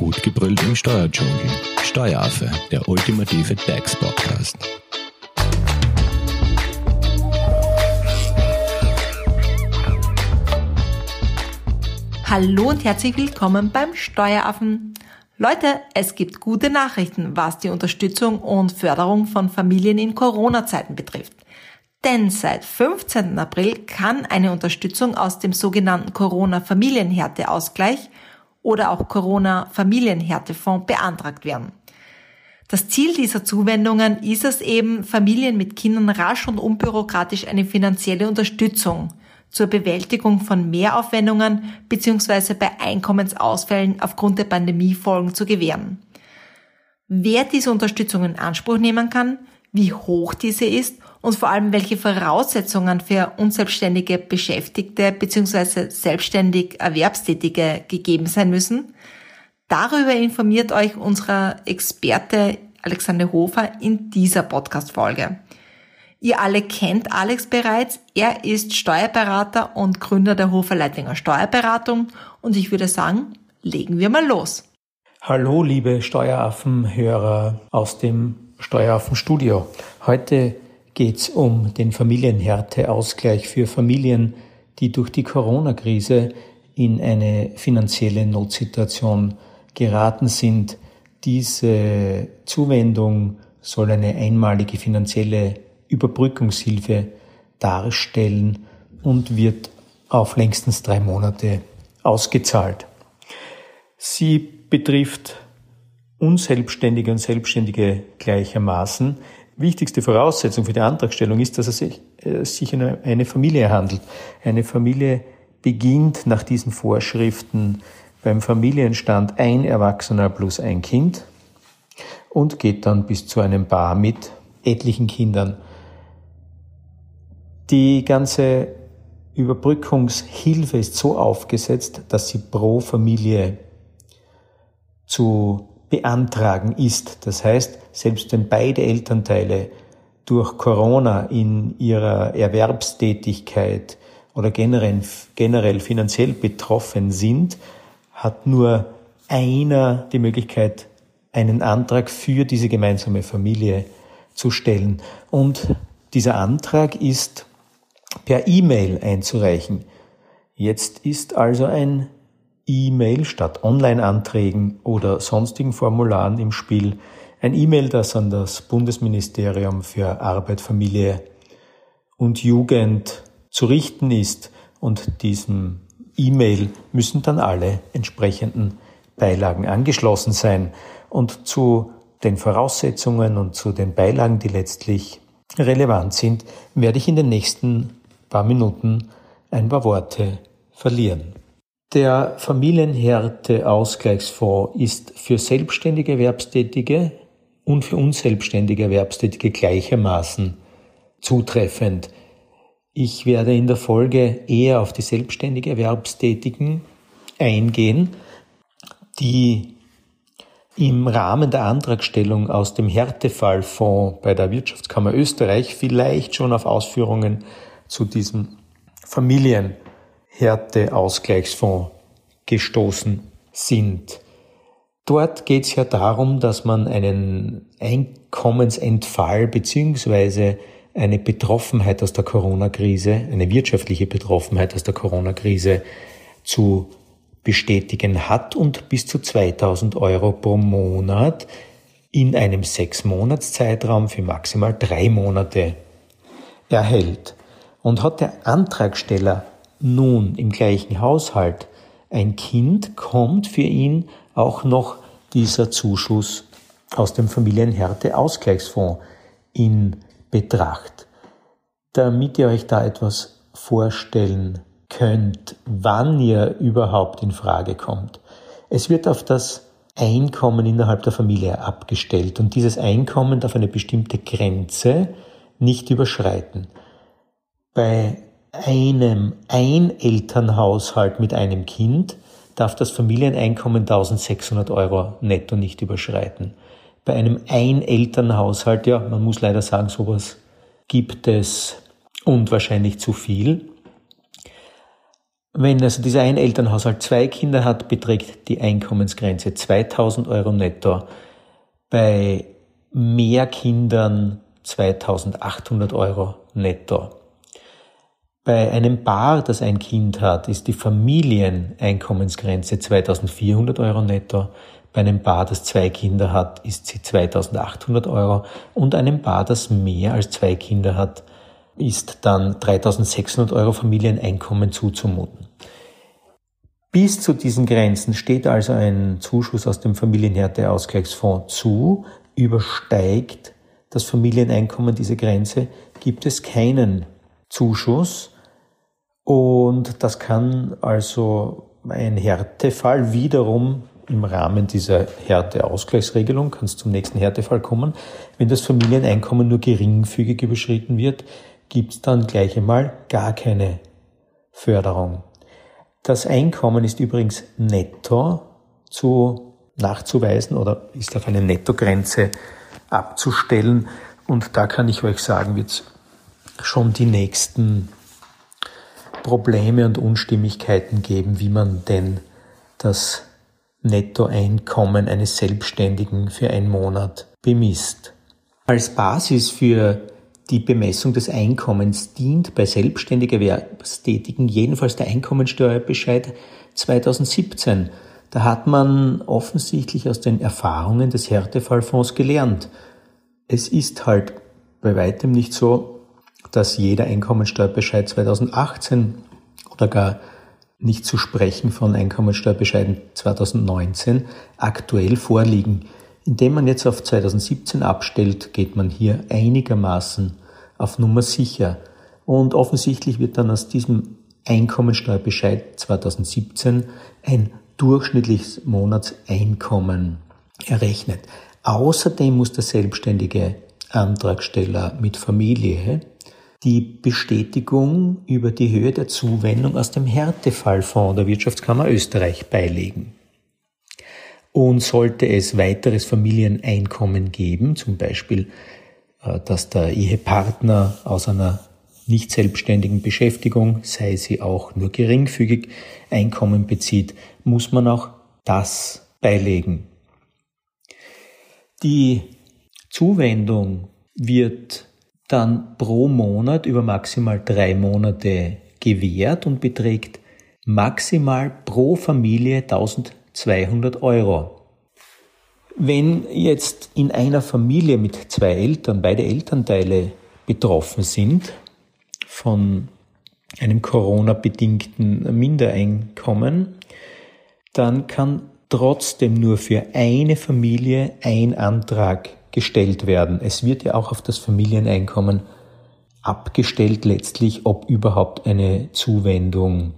Gut gebrüllt im Steuerdschungel. Steueraffe, der ultimative DAX-Podcast. Hallo und herzlich willkommen beim Steueraffen. Leute, es gibt gute Nachrichten, was die Unterstützung und Förderung von Familien in Corona-Zeiten betrifft. Denn seit 15. April kann eine Unterstützung aus dem sogenannten Corona-Familienhärteausgleich oder auch Corona-Familienhärtefonds beantragt werden. Das Ziel dieser Zuwendungen ist es eben, Familien mit Kindern rasch und unbürokratisch eine finanzielle Unterstützung zur Bewältigung von Mehraufwendungen bzw. bei Einkommensausfällen aufgrund der Pandemiefolgen zu gewähren. Wer diese Unterstützung in Anspruch nehmen kann, wie hoch diese ist und vor allem welche Voraussetzungen für unselbstständige Beschäftigte bzw. selbstständig Erwerbstätige gegeben sein müssen, darüber informiert euch unser Experte Alexander Hofer in dieser Podcast-Folge. Ihr alle kennt Alex bereits. Er ist Steuerberater und Gründer der Hofer Leitlinger Steuerberatung. Und ich würde sagen, legen wir mal los. Hallo, liebe Steueraffenhörer aus dem Steueraffenstudio. Heute geht es um den Familienhärteausgleich für Familien, die durch die Corona-Krise in eine finanzielle Notsituation geraten sind. Diese Zuwendung soll eine einmalige finanzielle Überbrückungshilfe darstellen und wird auf längstens drei Monate ausgezahlt. Sie betrifft Unselbstständige und Selbstständige gleichermaßen. Wichtigste Voraussetzung für die Antragstellung ist, dass es sich, äh, um eine Familie handelt. Eine Familie beginnt nach diesen Vorschriften beim Familienstand ein Erwachsener plus ein Kind und geht dann bis zu einem Paar mit etlichen Kindern die ganze Überbrückungshilfe ist so aufgesetzt, dass sie pro Familie zu beantragen ist. Das heißt, selbst wenn beide Elternteile durch Corona in ihrer Erwerbstätigkeit oder generell, generell finanziell betroffen sind, hat nur einer die Möglichkeit, einen Antrag für diese gemeinsame Familie zu stellen. Und dieser Antrag ist per E-Mail einzureichen. Jetzt ist also ein E-Mail statt Online-Anträgen oder sonstigen Formularen im Spiel. Ein E-Mail, das an das Bundesministerium für Arbeit, Familie und Jugend zu richten ist. Und diesem E-Mail müssen dann alle entsprechenden Beilagen angeschlossen sein. Und zu den Voraussetzungen und zu den Beilagen, die letztlich relevant sind, werde ich in den nächsten paar Minuten ein paar Worte verlieren. Der Familienhärteausgleichsfonds ist für selbstständige Erwerbstätige und für unselbstständige Erwerbstätige gleichermaßen zutreffend. Ich werde in der Folge eher auf die selbstständige Erwerbstätigen eingehen, die im Rahmen der Antragstellung aus dem Härtefallfonds bei der Wirtschaftskammer Österreich vielleicht schon auf Ausführungen zu diesem Familienhärteausgleichsfonds gestoßen sind. Dort geht es ja darum, dass man einen Einkommensentfall beziehungsweise eine Betroffenheit aus der Corona-Krise, eine wirtschaftliche Betroffenheit aus der Corona-Krise zu bestätigen hat und bis zu 2000 Euro pro Monat in einem sechs Monats Zeitraum für maximal drei Monate erhält. Und hat der Antragsteller nun im gleichen Haushalt ein Kind, kommt für ihn auch noch dieser Zuschuss aus dem Familienhärte-Ausgleichsfonds in Betracht. Damit ihr euch da etwas vorstellen könnt, wann ihr überhaupt in Frage kommt. Es wird auf das Einkommen innerhalb der Familie abgestellt und dieses Einkommen darf eine bestimmte Grenze nicht überschreiten. Bei einem Einelternhaushalt mit einem Kind darf das Familieneinkommen 1600 Euro netto nicht überschreiten. Bei einem Einelternhaushalt, ja, man muss leider sagen, sowas gibt es und wahrscheinlich zu viel. Wenn also dieser Einelternhaushalt zwei Kinder hat, beträgt die Einkommensgrenze 2000 Euro netto. Bei mehr Kindern 2800 Euro netto. Bei einem Paar, das ein Kind hat, ist die Familieneinkommensgrenze 2400 Euro netto. Bei einem Paar, das zwei Kinder hat, ist sie 2800 Euro. Und einem Paar, das mehr als zwei Kinder hat, ist dann 3600 Euro Familieneinkommen zuzumuten. Bis zu diesen Grenzen steht also ein Zuschuss aus dem Familienhärteausgleichsfonds zu. Übersteigt das Familieneinkommen diese Grenze, gibt es keinen Zuschuss. Und das kann also ein Härtefall wiederum im Rahmen dieser Härteausgleichsregelung, kann es zum nächsten Härtefall kommen. Wenn das Familieneinkommen nur geringfügig überschritten wird, gibt es dann gleich einmal gar keine Förderung. Das Einkommen ist übrigens netto zu nachzuweisen oder ist auf eine Nettogrenze abzustellen. Und da kann ich euch sagen, wird es schon die nächsten Probleme und Unstimmigkeiten geben, wie man denn das Nettoeinkommen eines Selbstständigen für einen Monat bemisst. Als Basis für die Bemessung des Einkommens dient bei selbstständig Erwerbstätigen jedenfalls der Einkommensteuerbescheid 2017. Da hat man offensichtlich aus den Erfahrungen des Härtefallfonds gelernt. Es ist halt bei weitem nicht so, dass jeder Einkommensteuerbescheid 2018 oder gar nicht zu sprechen von Einkommensteuerbescheiden 2019 aktuell vorliegen. Indem man jetzt auf 2017 abstellt, geht man hier einigermaßen auf Nummer sicher. Und offensichtlich wird dann aus diesem Einkommensteuerbescheid 2017 ein durchschnittliches Monatseinkommen errechnet. Außerdem muss der selbstständige Antragsteller mit Familie die Bestätigung über die Höhe der Zuwendung aus dem Härtefallfonds der Wirtschaftskammer Österreich beilegen. Und sollte es weiteres Familieneinkommen geben, zum Beispiel, äh, dass der Ehepartner aus einer nicht selbstständigen Beschäftigung, sei sie auch nur geringfügig, Einkommen bezieht, muss man auch das beilegen. Die Zuwendung wird dann pro Monat über maximal drei Monate gewährt und beträgt maximal pro Familie 1200 Euro. Wenn jetzt in einer Familie mit zwei Eltern beide Elternteile betroffen sind von einem Corona-bedingten Mindereinkommen, dann kann trotzdem nur für eine Familie ein Antrag gestellt werden. Es wird ja auch auf das Familieneinkommen abgestellt letztlich, ob überhaupt eine Zuwendung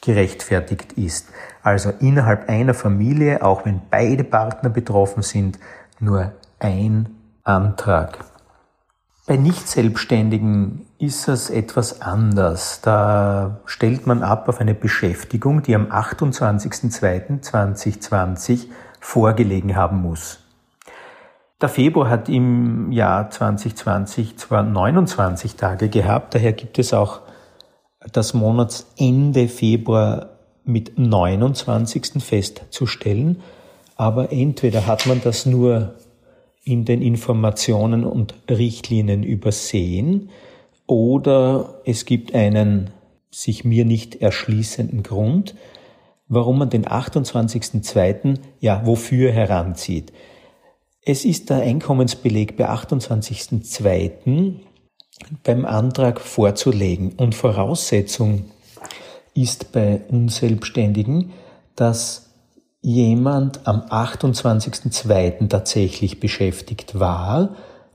gerechtfertigt ist. Also innerhalb einer Familie, auch wenn beide Partner betroffen sind, nur ein Antrag. Bei Nicht-Selbstständigen ist es etwas anders. Da stellt man ab auf eine Beschäftigung, die am 28.02.2020 vorgelegen haben muss. Der Februar hat im Jahr 2020 zwar 29 Tage gehabt, daher gibt es auch das Monatsende Februar mit 29. festzustellen, aber entweder hat man das nur in den Informationen und Richtlinien übersehen oder es gibt einen sich mir nicht erschließenden Grund, warum man den 28.02. ja wofür heranzieht. Es ist der Einkommensbeleg bei 28.02. beim Antrag vorzulegen und Voraussetzung ist bei Unselbstständigen, dass jemand am 28.02. tatsächlich beschäftigt war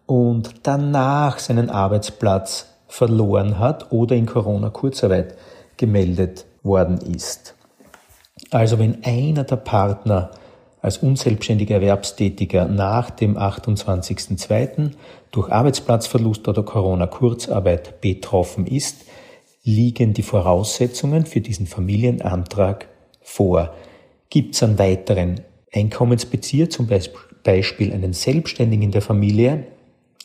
und danach seinen Arbeitsplatz verloren hat oder in Corona-Kurzarbeit gemeldet worden ist. Also wenn einer der Partner als unselbstständiger Erwerbstätiger nach dem 28.02. durch Arbeitsplatzverlust oder Corona-Kurzarbeit betroffen ist, liegen die Voraussetzungen für diesen Familienantrag vor. Gibt es einen weiteren Einkommensbezieher, zum Beispiel einen Selbstständigen in der Familie,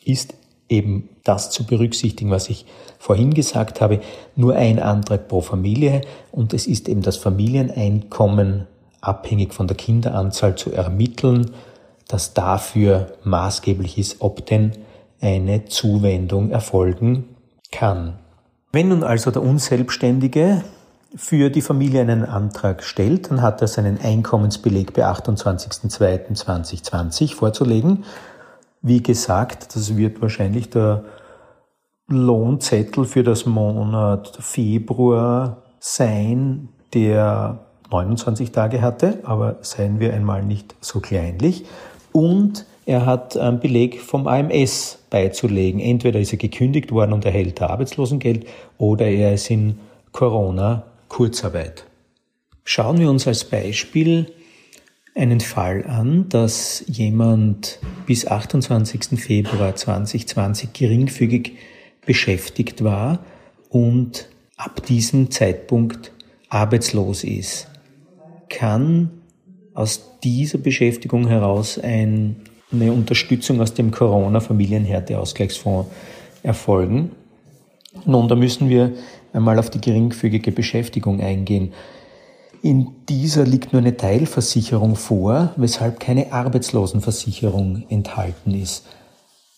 ist eben das zu berücksichtigen, was ich vorhin gesagt habe, nur ein Antrag pro Familie und es ist eben das Familieneinkommen abhängig von der Kinderanzahl zu ermitteln, das dafür maßgeblich ist, ob denn eine Zuwendung erfolgen kann. Wenn nun also der Unselbstständige für die Familie einen Antrag stellt, dann hat er seinen Einkommensbeleg bei 28.02.2020 vorzulegen. Wie gesagt, das wird wahrscheinlich der Lohnzettel für das Monat Februar sein, der 29 Tage hatte, aber seien wir einmal nicht so kleinlich. Und er hat einen Beleg vom AMS beizulegen. Entweder ist er gekündigt worden und erhält Arbeitslosengeld oder er ist in Corona-Kurzarbeit. Schauen wir uns als Beispiel einen Fall an, dass jemand bis 28. Februar 2020 geringfügig beschäftigt war und ab diesem Zeitpunkt arbeitslos ist. Kann aus dieser Beschäftigung heraus ein, eine Unterstützung aus dem Corona-Familienhärteausgleichsfonds erfolgen? Nun, da müssen wir einmal auf die geringfügige Beschäftigung eingehen. In dieser liegt nur eine Teilversicherung vor, weshalb keine Arbeitslosenversicherung enthalten ist.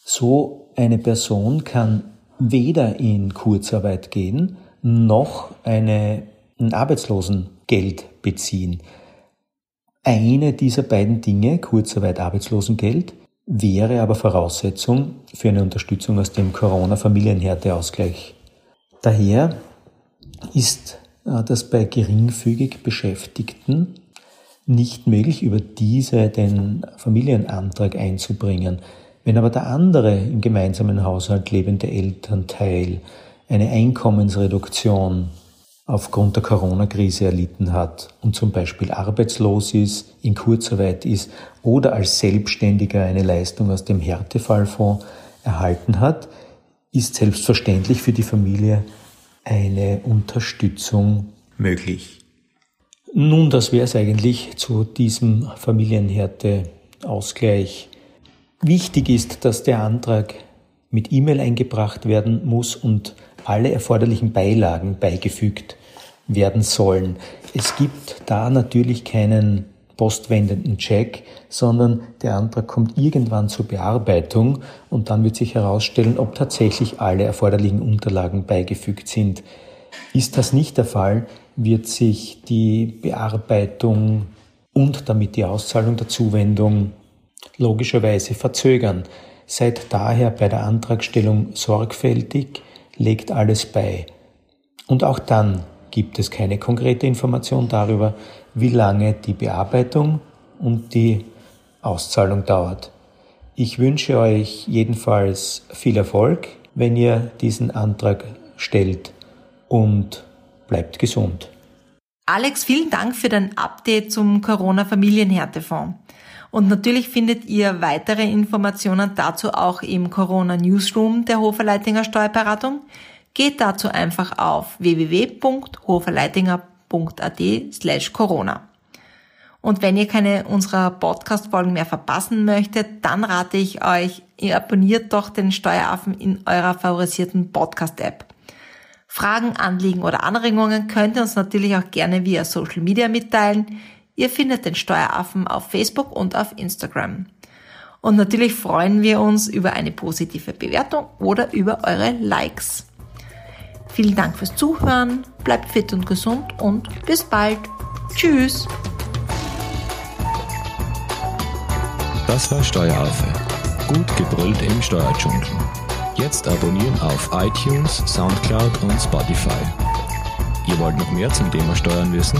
So eine Person kann weder in Kurzarbeit gehen, noch eine, ein Arbeitslosengeld beziehen. Eine dieser beiden Dinge, Kurzarbeit, Arbeitslosengeld, wäre aber Voraussetzung für eine Unterstützung aus dem Corona-Familienhärteausgleich. Daher ist äh, das bei geringfügig Beschäftigten nicht möglich, über diese den Familienantrag einzubringen. Wenn aber der andere im gemeinsamen Haushalt lebende Elternteil eine Einkommensreduktion aufgrund der Corona-Krise erlitten hat und zum Beispiel arbeitslos ist, in Kurzarbeit ist oder als Selbstständiger eine Leistung aus dem Härtefallfonds erhalten hat, ist selbstverständlich für die Familie eine Unterstützung möglich. Nun, das wäre es eigentlich zu diesem Familienhärteausgleich. Wichtig ist, dass der Antrag mit E-Mail eingebracht werden muss und alle erforderlichen Beilagen beigefügt werden sollen. Es gibt da natürlich keinen postwendenden Check, sondern der Antrag kommt irgendwann zur Bearbeitung und dann wird sich herausstellen, ob tatsächlich alle erforderlichen Unterlagen beigefügt sind. Ist das nicht der Fall, wird sich die Bearbeitung und damit die Auszahlung der Zuwendung logischerweise verzögern. Seid daher bei der Antragstellung sorgfältig, legt alles bei. Und auch dann gibt es keine konkrete Information darüber, wie lange die Bearbeitung und die Auszahlung dauert. Ich wünsche euch jedenfalls viel Erfolg, wenn ihr diesen Antrag stellt und bleibt gesund. Alex, vielen Dank für dein Update zum Corona-Familienhärtefonds. Und natürlich findet ihr weitere Informationen dazu auch im Corona Newsroom der Hoferleitinger Steuerberatung. Geht dazu einfach auf www.hoferleitinger.at slash Corona. Und wenn ihr keine unserer Podcast-Folgen mehr verpassen möchtet, dann rate ich euch, ihr abonniert doch den Steueraffen in eurer favorisierten Podcast-App. Fragen, Anliegen oder Anregungen könnt ihr uns natürlich auch gerne via Social Media mitteilen. Ihr findet den Steueraffen auf Facebook und auf Instagram. Und natürlich freuen wir uns über eine positive Bewertung oder über eure Likes. Vielen Dank fürs Zuhören, bleibt fit und gesund und bis bald. Tschüss. Das war Steueraffe. Gut gebrüllt im Steuerdschungel. Jetzt abonnieren auf iTunes, Soundcloud und Spotify. Ihr wollt noch mehr zum Thema Steuern wissen?